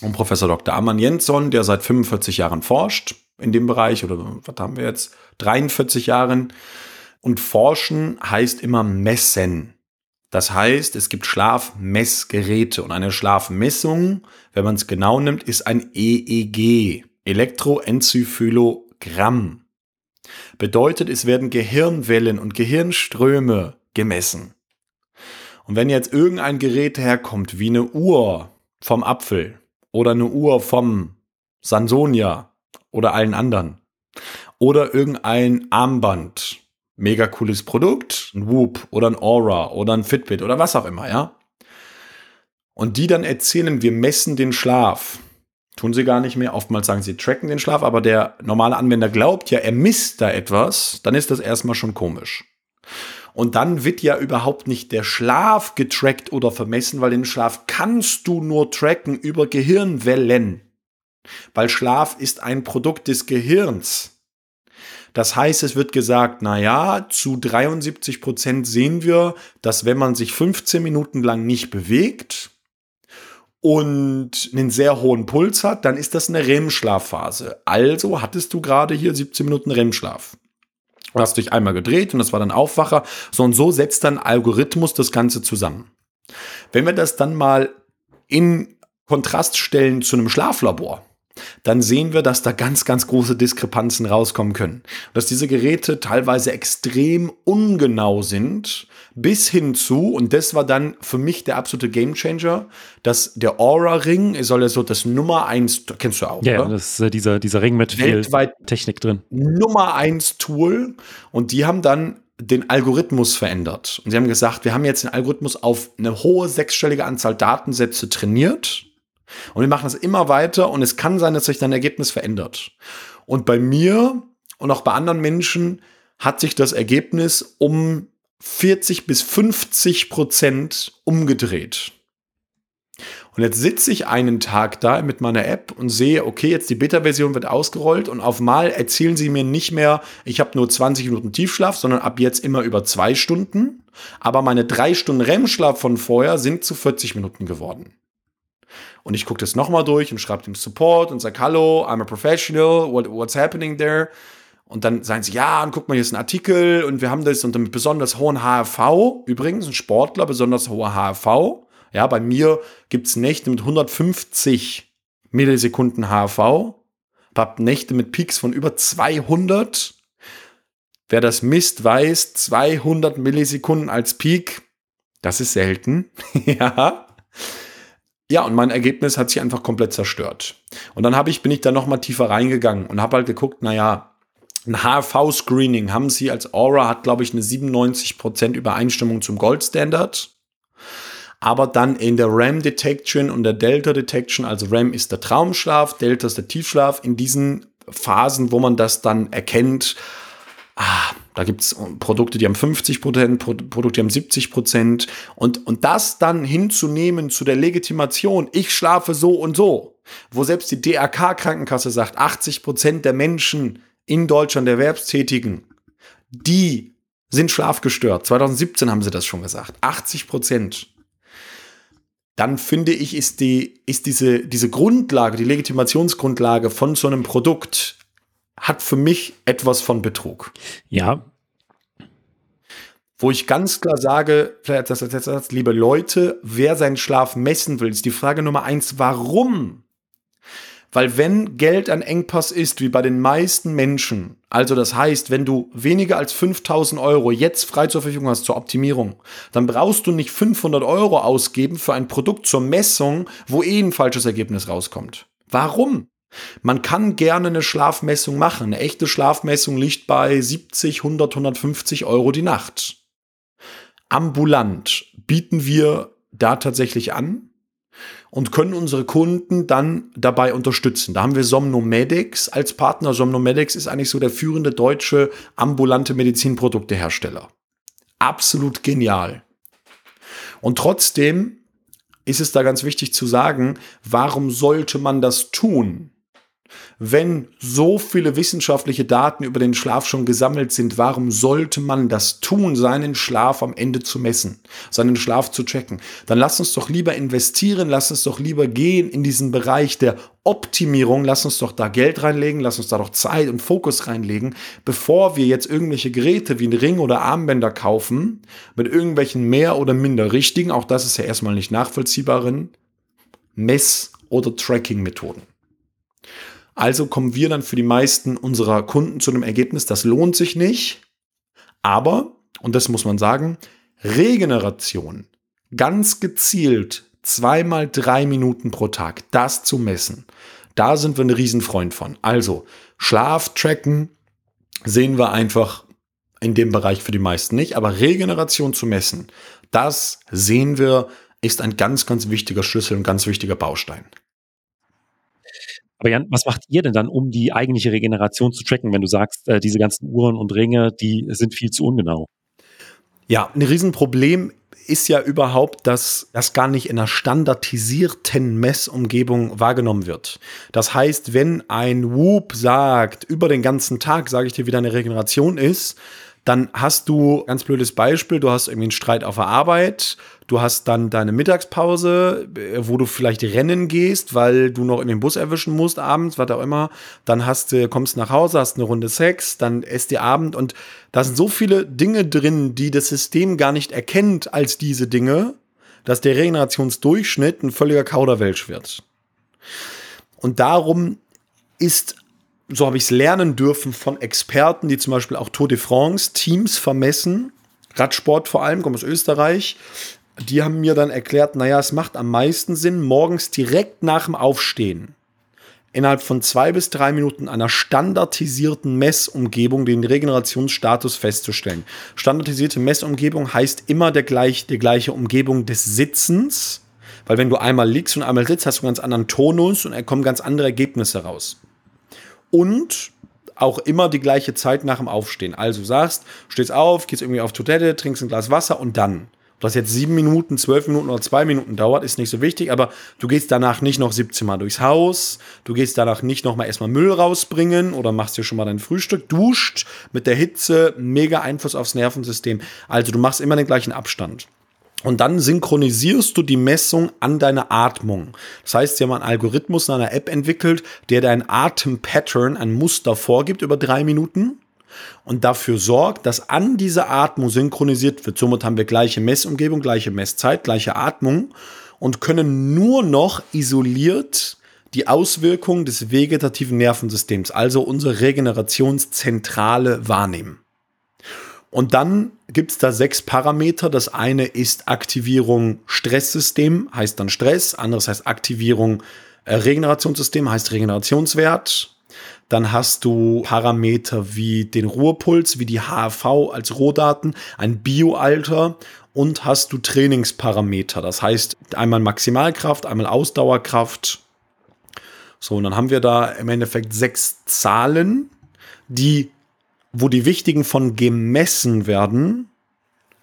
und Professor Dr. Amann Jensson, der seit 45 Jahren forscht in dem Bereich oder was haben wir jetzt? 43 Jahren. Und forschen heißt immer messen. Das heißt, es gibt Schlafmessgeräte und eine Schlafmessung, wenn man es genau nimmt, ist ein EEG, Elektroenzephalogramm. Bedeutet, es werden Gehirnwellen und Gehirnströme gemessen. Und wenn jetzt irgendein Gerät herkommt, wie eine Uhr vom Apfel oder eine Uhr vom Sansonia oder allen anderen, oder irgendein Armband mega cooles Produkt, ein Whoop oder ein Aura oder ein Fitbit oder was auch immer, ja. Und die dann erzählen, wir messen den Schlaf. Tun sie gar nicht mehr. Oftmals sagen sie tracken den Schlaf, aber der normale Anwender glaubt ja, er misst da etwas, dann ist das erstmal schon komisch. Und dann wird ja überhaupt nicht der Schlaf getrackt oder vermessen, weil den Schlaf kannst du nur tracken über Gehirnwellen. Weil Schlaf ist ein Produkt des Gehirns. Das heißt, es wird gesagt, na ja, zu 73 Prozent sehen wir, dass wenn man sich 15 Minuten lang nicht bewegt und einen sehr hohen Puls hat, dann ist das eine REM-Schlafphase. Also hattest du gerade hier 17 Minuten REM-Schlaf. Du hast dich einmal gedreht und das war dann Aufwacher. So und so setzt dann Algorithmus das Ganze zusammen. Wenn wir das dann mal in Kontrast stellen zu einem Schlaflabor, dann sehen wir, dass da ganz, ganz große Diskrepanzen rauskommen können. Dass diese Geräte teilweise extrem ungenau sind, bis hin zu, und das war dann für mich der absolute Gamechanger, dass der Aura-Ring soll ja so das Nummer eins, kennst du auch, Ja, oder? das ist äh, dieser, dieser Ring mit Weltweit viel Technik drin. Nummer eins Tool. Und die haben dann den Algorithmus verändert. Und sie haben gesagt, wir haben jetzt den Algorithmus auf eine hohe sechsstellige Anzahl Datensätze trainiert und wir machen das immer weiter und es kann sein, dass sich dein Ergebnis verändert. Und bei mir und auch bei anderen Menschen hat sich das Ergebnis um 40 bis 50 Prozent umgedreht. Und jetzt sitze ich einen Tag da mit meiner App und sehe, okay, jetzt die Beta-Version wird ausgerollt und auf mal erzählen sie mir nicht mehr, ich habe nur 20 Minuten Tiefschlaf, sondern ab jetzt immer über zwei Stunden. Aber meine drei Stunden REM-Schlaf von vorher sind zu 40 Minuten geworden. Und ich gucke das nochmal durch und schreibe dem Support und sage, hallo, I'm a professional, what, what's happening there? Und dann sagen sie, ja, und guck mal, hier ist ein Artikel und wir haben das unter mit besonders hohen HRV, übrigens ein Sportler, besonders hoher HRV. Ja, bei mir gibt es Nächte mit 150 Millisekunden HRV. Hab Nächte mit Peaks von über 200. Wer das misst, weiß, 200 Millisekunden als Peak, das ist selten. [laughs] ja. Ja, und mein Ergebnis hat sich einfach komplett zerstört. Und dann habe ich, bin ich da noch mal tiefer reingegangen und habe halt geguckt, naja, ein HRV-Screening haben sie als Aura, hat glaube ich eine 97% Übereinstimmung zum Goldstandard. Aber dann in der RAM Detection und der Delta Detection, also RAM ist der Traumschlaf, Delta ist der Tiefschlaf, in diesen Phasen, wo man das dann erkennt, ah, da gibt es Produkte, die haben 50 Prozent, Produkte, die haben 70 Prozent. Und, und das dann hinzunehmen zu der Legitimation, ich schlafe so und so, wo selbst die DRK-Krankenkasse sagt, 80 Prozent der Menschen in Deutschland, der Erwerbstätigen, die sind schlafgestört. 2017 haben sie das schon gesagt. 80 Prozent. Dann finde ich, ist, die, ist diese, diese Grundlage, die Legitimationsgrundlage von so einem Produkt hat für mich etwas von Betrug. Ja. Wo ich ganz klar sage, liebe Leute, wer seinen Schlaf messen will, ist die Frage Nummer eins, warum? Weil wenn Geld ein Engpass ist, wie bei den meisten Menschen, also das heißt, wenn du weniger als 5000 Euro jetzt frei zur Verfügung hast zur Optimierung, dann brauchst du nicht 500 Euro ausgeben für ein Produkt zur Messung, wo eh ein falsches Ergebnis rauskommt. Warum? Man kann gerne eine Schlafmessung machen. Eine echte Schlafmessung liegt bei 70, 100, 150 Euro die Nacht. Ambulant bieten wir da tatsächlich an und können unsere Kunden dann dabei unterstützen. Da haben wir Somnomedics als Partner. Somnomedics ist eigentlich so der führende deutsche ambulante Medizinproduktehersteller. Absolut genial. Und trotzdem ist es da ganz wichtig zu sagen, warum sollte man das tun? Wenn so viele wissenschaftliche Daten über den Schlaf schon gesammelt sind, warum sollte man das tun, seinen Schlaf am Ende zu messen, seinen Schlaf zu checken? Dann lass uns doch lieber investieren, lass uns doch lieber gehen in diesen Bereich der Optimierung, lass uns doch da Geld reinlegen, lass uns da doch Zeit und Fokus reinlegen, bevor wir jetzt irgendwelche Geräte wie ein Ring oder Armbänder kaufen, mit irgendwelchen mehr oder minder richtigen, auch das ist ja erstmal nicht nachvollziehbaren, Mess- oder Tracking-Methoden. Also kommen wir dann für die meisten unserer Kunden zu einem Ergebnis, das lohnt sich nicht. Aber, und das muss man sagen, Regeneration, ganz gezielt zweimal drei Minuten pro Tag, das zu messen, da sind wir ein Riesenfreund von. Also Schlaf tracken sehen wir einfach in dem Bereich für die meisten nicht, aber Regeneration zu messen, das sehen wir, ist ein ganz, ganz wichtiger Schlüssel und ganz wichtiger Baustein. Aber Jan, was macht ihr denn dann, um die eigentliche Regeneration zu tracken, wenn du sagst, äh, diese ganzen Uhren und Ringe, die sind viel zu ungenau? Ja, ein Riesenproblem ist ja überhaupt, dass das gar nicht in einer standardisierten Messumgebung wahrgenommen wird. Das heißt, wenn ein Whoop sagt, über den ganzen Tag, sage ich dir, wie deine Regeneration ist, dann hast du, ganz blödes Beispiel, du hast irgendwie einen Streit auf der Arbeit, du hast dann deine Mittagspause, äh, wo du vielleicht rennen gehst, weil du noch in den Bus erwischen musst abends, was auch immer. Dann hast du, kommst nach Hause, hast eine Runde Sex, dann esst ihr Abend und da sind so viele Dinge drin, die das System gar nicht erkennt als diese Dinge, dass der Regenerationsdurchschnitt ein völliger Kauderwelsch wird. Und darum ist so habe ich es lernen dürfen von Experten, die zum Beispiel auch Tour de France Teams vermessen, Radsport vor allem, kommt aus Österreich. Die haben mir dann erklärt, naja, es macht am meisten Sinn, morgens direkt nach dem Aufstehen innerhalb von zwei bis drei Minuten einer standardisierten Messumgebung den Regenerationsstatus festzustellen. Standardisierte Messumgebung heißt immer der gleich, die gleiche Umgebung des Sitzens, weil wenn du einmal liegst und einmal sitzt, hast du einen ganz anderen Tonus und es kommen ganz andere Ergebnisse raus und auch immer die gleiche Zeit nach dem Aufstehen. Also sagst, stehst auf, gehst irgendwie auf Toilette, trinkst ein Glas Wasser und dann. Ob das jetzt sieben Minuten, zwölf Minuten oder zwei Minuten dauert, ist nicht so wichtig, aber du gehst danach nicht noch 17 Mal durchs Haus, du gehst danach nicht noch mal erstmal Müll rausbringen oder machst dir schon mal dein Frühstück, duscht mit der Hitze, mega Einfluss aufs Nervensystem. Also du machst immer den gleichen Abstand. Und dann synchronisierst du die Messung an deine Atmung. Das heißt, sie haben einen Algorithmus in einer App entwickelt, der dein Atemppattern, ein Muster vorgibt über drei Minuten und dafür sorgt, dass an diese Atmung synchronisiert wird. Somit haben wir gleiche Messumgebung, gleiche Messzeit, gleiche Atmung und können nur noch isoliert die Auswirkungen des vegetativen Nervensystems, also unsere Regenerationszentrale wahrnehmen. Und dann gibt es da sechs Parameter. Das eine ist Aktivierung Stresssystem, heißt dann Stress. Anderes heißt Aktivierung äh, Regenerationssystem, heißt Regenerationswert. Dann hast du Parameter wie den Ruhepuls, wie die HRV als Rohdaten, ein Bioalter und hast du Trainingsparameter. Das heißt einmal Maximalkraft, einmal Ausdauerkraft. So, und dann haben wir da im Endeffekt sechs Zahlen, die wo die wichtigen von gemessen werden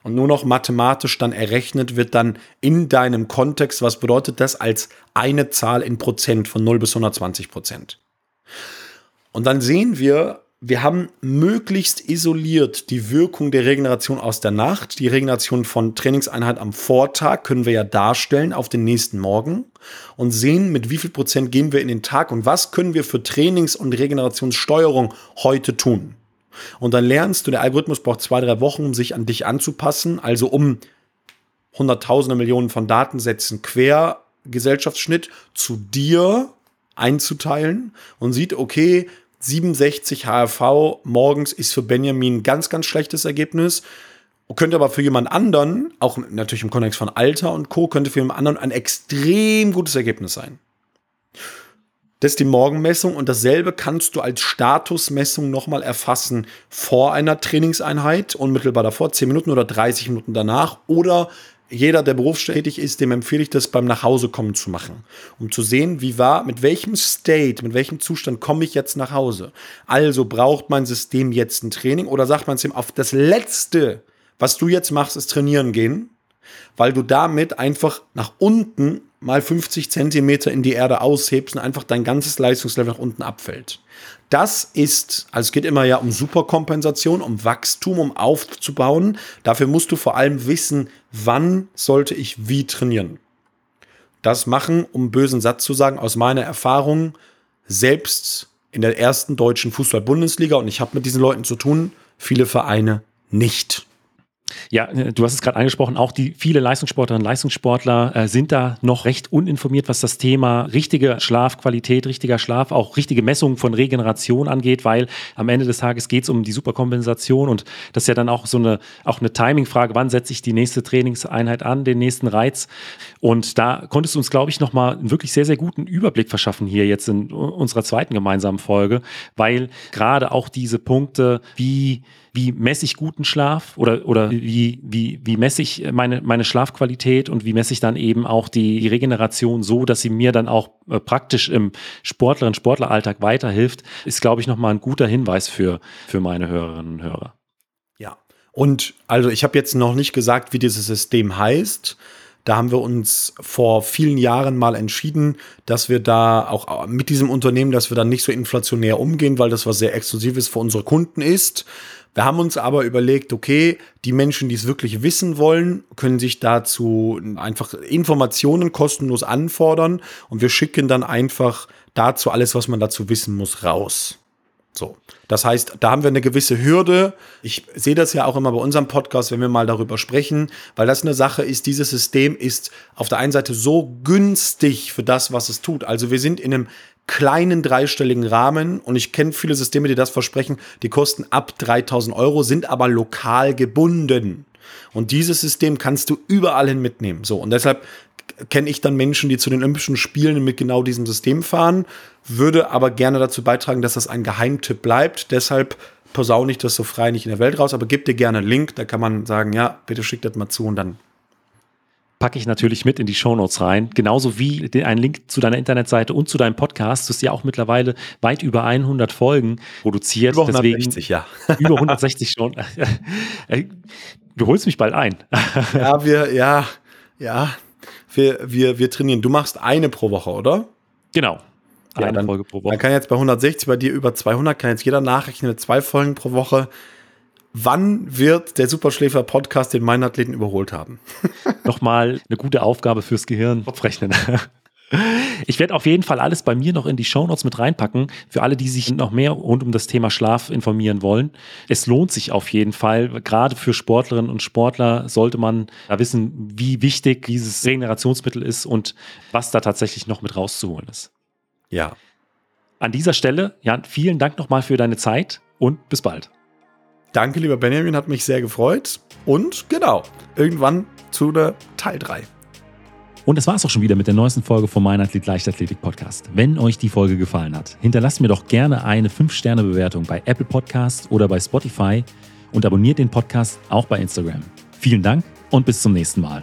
und nur noch mathematisch dann errechnet wird, dann in deinem Kontext, was bedeutet das als eine Zahl in Prozent von 0 bis 120 Prozent. Und dann sehen wir, wir haben möglichst isoliert die Wirkung der Regeneration aus der Nacht. Die Regeneration von Trainingseinheit am Vortag können wir ja darstellen auf den nächsten Morgen und sehen, mit wie viel Prozent gehen wir in den Tag und was können wir für Trainings- und Regenerationssteuerung heute tun. Und dann lernst du, der Algorithmus braucht zwei, drei Wochen, um sich an dich anzupassen, also um Hunderttausende Millionen von Datensätzen quer Gesellschaftsschnitt zu dir einzuteilen und sieht, okay, 67 HRV morgens ist für Benjamin ein ganz, ganz schlechtes Ergebnis. Könnte aber für jemand anderen, auch natürlich im Kontext von Alter und Co., könnte für jemand anderen ein extrem gutes Ergebnis sein. Das ist die Morgenmessung und dasselbe kannst du als Statusmessung nochmal erfassen vor einer Trainingseinheit, unmittelbar davor, 10 Minuten oder 30 Minuten danach oder jeder, der berufstätig ist, dem empfehle ich das beim Nachhausekommen zu machen, um zu sehen, wie war, mit welchem State, mit welchem Zustand komme ich jetzt nach Hause. Also braucht mein System jetzt ein Training oder sagt mein System, auf das Letzte, was du jetzt machst, ist trainieren gehen, weil du damit einfach nach unten mal 50 Zentimeter in die Erde aushebst und einfach dein ganzes Leistungslevel nach unten abfällt. Das ist, also es geht immer ja um Superkompensation, um Wachstum, um aufzubauen. Dafür musst du vor allem wissen, wann sollte ich wie trainieren. Das machen, um bösen Satz zu sagen, aus meiner Erfahrung, selbst in der ersten deutschen Fußball-Bundesliga, und ich habe mit diesen Leuten zu tun, viele Vereine nicht. Ja, äh, du hast es gerade angesprochen, auch die viele Leistungssportlerinnen und Leistungssportler äh, sind da noch recht uninformiert, was das Thema richtige Schlafqualität, richtiger Schlaf, auch richtige Messungen von Regeneration angeht, weil am Ende des Tages geht es um die Superkompensation und das ist ja dann auch so eine, auch eine Timing-Frage, wann setze ich die nächste Trainingseinheit an, den nächsten Reiz. Und da konntest du uns, glaube ich, nochmal einen wirklich sehr, sehr guten Überblick verschaffen hier jetzt in unserer zweiten gemeinsamen Folge, weil gerade auch diese Punkte wie wie messe ich guten Schlaf oder, oder wie, wie, wie messe ich meine, meine Schlafqualität und wie messe ich dann eben auch die, die Regeneration so, dass sie mir dann auch äh, praktisch im Sportlerinnen Sportleralltag weiterhilft, ist, glaube ich, nochmal ein guter Hinweis für, für meine Hörerinnen und Hörer. Ja, und also ich habe jetzt noch nicht gesagt, wie dieses System heißt. Da haben wir uns vor vielen Jahren mal entschieden, dass wir da auch mit diesem Unternehmen, dass wir dann nicht so inflationär umgehen, weil das was sehr Exklusives für unsere Kunden ist. Wir haben uns aber überlegt, okay, die Menschen, die es wirklich wissen wollen, können sich dazu einfach Informationen kostenlos anfordern und wir schicken dann einfach dazu alles, was man dazu wissen muss, raus. So. Das heißt, da haben wir eine gewisse Hürde. Ich sehe das ja auch immer bei unserem Podcast, wenn wir mal darüber sprechen, weil das eine Sache ist, dieses System ist auf der einen Seite so günstig für das, was es tut. Also wir sind in einem kleinen dreistelligen Rahmen und ich kenne viele Systeme, die das versprechen, die kosten ab 3000 Euro, sind aber lokal gebunden. Und dieses System kannst du überall hin mitnehmen. So, und deshalb kenne ich dann Menschen, die zu den Olympischen Spielen mit genau diesem System fahren, würde aber gerne dazu beitragen, dass das ein Geheimtipp bleibt. Deshalb posaune ich das so frei nicht in der Welt raus, aber gib dir gerne einen Link, da kann man sagen, ja, bitte schick das mal zu und dann packe ich natürlich mit in die Shownotes rein. Genauso wie einen Link zu deiner Internetseite und zu deinem Podcast. Du hast ja auch mittlerweile weit über 100 Folgen produziert. Über 160, Deswegen, ja. [laughs] Über 160 schon. [laughs] Du holst mich bald ein. [laughs] Ja, wir, ja, ja, wir, wir, wir trainieren. Du machst eine pro Woche, oder? Genau. Eine ja, dann, Folge pro Woche. Man kann jetzt bei 160, bei dir über 200, kann jetzt jeder nachrechnen, zwei Folgen pro Woche. Wann wird der Superschläfer-Podcast den meinen Athleten überholt haben? Nochmal eine gute Aufgabe fürs Gehirn. [laughs] Kopfrechnen. Ich werde auf jeden Fall alles bei mir noch in die Shownotes mit reinpacken, für alle, die sich noch mehr rund um das Thema Schlaf informieren wollen. Es lohnt sich auf jeden Fall. Gerade für Sportlerinnen und Sportler sollte man da wissen, wie wichtig dieses Regenerationsmittel ist und was da tatsächlich noch mit rauszuholen ist. Ja. An dieser Stelle, Jan, vielen Dank nochmal für deine Zeit und bis bald. Danke, lieber Benjamin, hat mich sehr gefreut. Und genau, irgendwann zu der Teil 3. Und das war es auch schon wieder mit der neuesten Folge vom Mein Athlet Leichtathletik Podcast. Wenn euch die Folge gefallen hat, hinterlasst mir doch gerne eine 5-Sterne-Bewertung bei Apple Podcast oder bei Spotify und abonniert den Podcast auch bei Instagram. Vielen Dank und bis zum nächsten Mal.